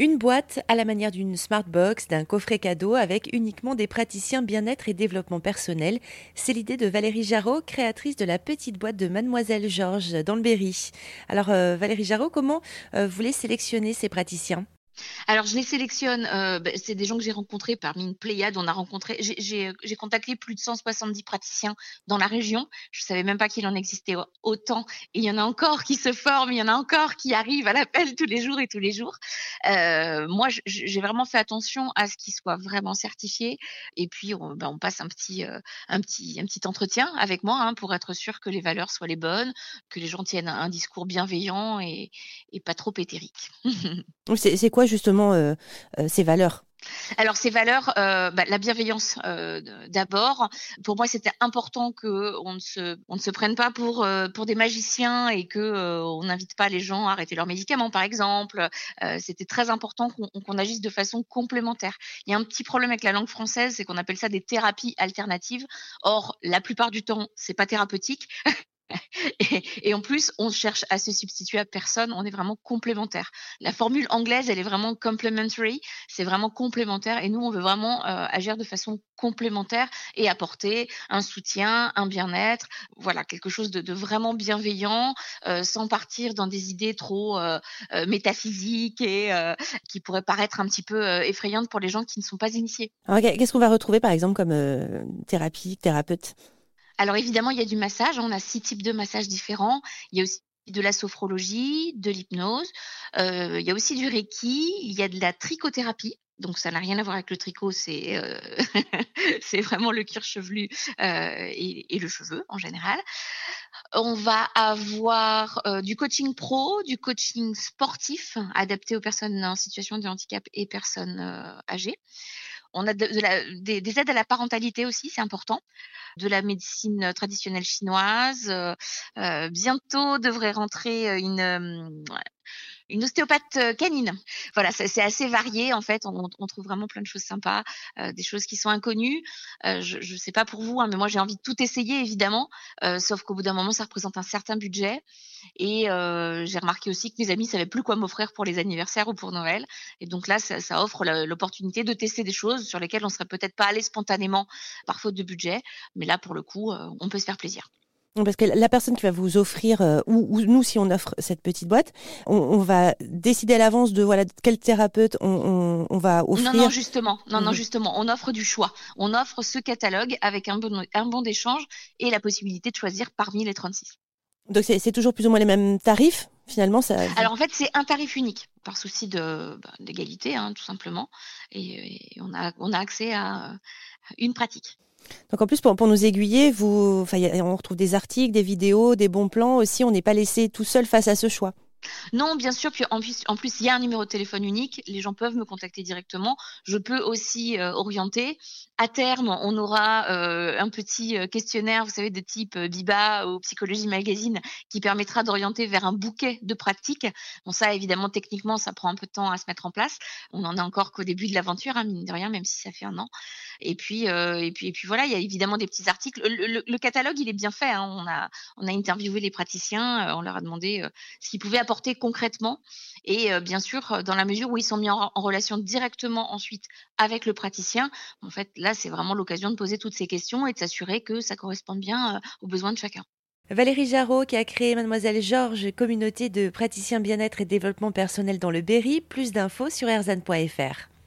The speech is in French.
Une boîte à la manière d'une smart box, d'un coffret cadeau avec uniquement des praticiens bien-être et développement personnel. C'est l'idée de Valérie Jarot, créatrice de la petite boîte de Mademoiselle Georges dans le Berry. Alors euh, Valérie Jarot, comment euh, vous voulez sélectionner ces praticiens? Alors, je les sélectionne. Euh, bah, c'est des gens que j'ai rencontrés parmi une pléiade. On a rencontré. J'ai contacté plus de 170 praticiens dans la région. Je savais même pas qu'il en existait autant. Et il y en a encore qui se forment. Il y en a encore qui arrivent à l'appel tous les jours et tous les jours. Euh, moi, j'ai vraiment fait attention à ce qu'ils soient vraiment certifiés. Et puis, on, on passe un petit, euh, un petit, un petit entretien avec moi hein, pour être sûr que les valeurs soient les bonnes, que les gens tiennent un, discours bienveillant et, et pas trop éthérique. c'est quoi justement euh, euh, ces valeurs alors ces valeurs, euh, bah, la bienveillance d'abord. Pour moi, c'était important que on ne se, prenne pas pour pour des magiciens et que on n'invite pas les gens à arrêter leurs médicaments, par exemple. c'était très important qu'on agisse de façon complémentaire. Il y a un petit problème avec la langue française, c'est qu'on appelle ça des thérapies alternatives. Or, la plupart du temps, c'est pas thérapeutique. Et, en plus, on cherche à se substituer à personne, on est vraiment complémentaire. La formule anglaise, elle est vraiment complementary, c'est vraiment complémentaire et nous, on veut vraiment euh, agir de façon complémentaire et apporter un soutien, un bien-être, voilà, quelque chose de, vraiment bienveillant, euh, sans partir dans des idées trop euh, métaphysiques et qui pourraient paraître un petit peu effrayantes pour les gens qui ne sont pas initiés. Qu'est-ce qu'on va retrouver par exemple comme thérapie, thérapeute? Alors évidemment, il y a du massage. On a six types de massages différents. Il y a aussi de la sophrologie, de l'hypnose. Euh, il y a aussi du reiki. Il y a de la trichothérapie. Donc ça n'a rien à voir avec le tricot, c'est euh, vraiment le cuir chevelu euh, et, le cheveu en général. On va avoir du coaching pro, du coaching sportif adapté aux personnes en situation de handicap et personnes âgées. On a des, aides à la parentalité aussi, c'est important. De la médecine traditionnelle chinoise. Euh, euh, bientôt devrait rentrer une, euh, une ostéopathe euh, canine. Voilà, c'est assez varié en fait. On, trouve vraiment plein de choses sympas, euh, des choses qui sont inconnues. Euh, je ne sais pas pour vous, hein, mais moi j'ai envie de tout essayer évidemment. Sauf qu'au bout d'un moment, ça représente un certain budget. Et j'ai remarqué aussi que mes amis savaient plus quoi m'offrir pour les anniversaires ou pour Noël. Et donc là, ça, offre l'opportunité de tester des choses sur lesquelles on serait peut-être pas allé spontanément par faute de budget. Mais là, pour le coup, on peut se faire plaisir. Parce que la personne qui va vous offrir, euh, ou, nous, si on offre cette petite boîte, on, va décider à l'avance de voilà quel thérapeute on, va offrir. Non, non, justement, non, non, mhm. justement, on offre du choix. On offre ce catalogue avec un bon, un bon d'échange et la possibilité de choisir parmi les 36. Donc c'est toujours plus ou moins les mêmes tarifs finalement ça... Alors en fait c'est un tarif unique par souci de bah, d'égalité hein, tout simplement et, et, on a on a accès à une pratique. Donc en plus, pour, nous aiguiller, on retrouve des articles, des vidéos, des bons plans aussi. On n'est pas laissé tout seul face à ce choix. Non, bien sûr. Puis en plus, en plus, il y a un numéro de téléphone unique. Les gens peuvent me contacter directement. Je peux aussi euh, orienter. À terme, on aura euh, un petit euh, questionnaire, vous savez, de type Biba ou Psychologie Magazine, qui permettra d'orienter vers un bouquet de pratiques. Bon, ça, évidemment, techniquement, ça prend un peu de temps à se mettre en place. On en est encore qu'au début de l'aventure, hein, mine de rien, même si ça fait un an. Et puis, et puis, et puis voilà, il y a évidemment des petits articles. Le, catalogue, il est bien fait. Hein. On a, on a interviewé les praticiens. on leur a demandé ce qu'ils pouvaient apporter concrètement. Et euh, bien sûr, euh, dans la mesure où ils sont mis en, relation directement ensuite avec le praticien, en fait, là, c'est vraiment l'occasion de poser toutes ces questions et de s'assurer que ça corresponde bien euh, aux besoins de chacun. Valérie Jarot, qui a créé Mademoiselle Georges, communauté de praticiens bien-être et développement personnel dans le Berry. Plus d'infos sur erzan.fr.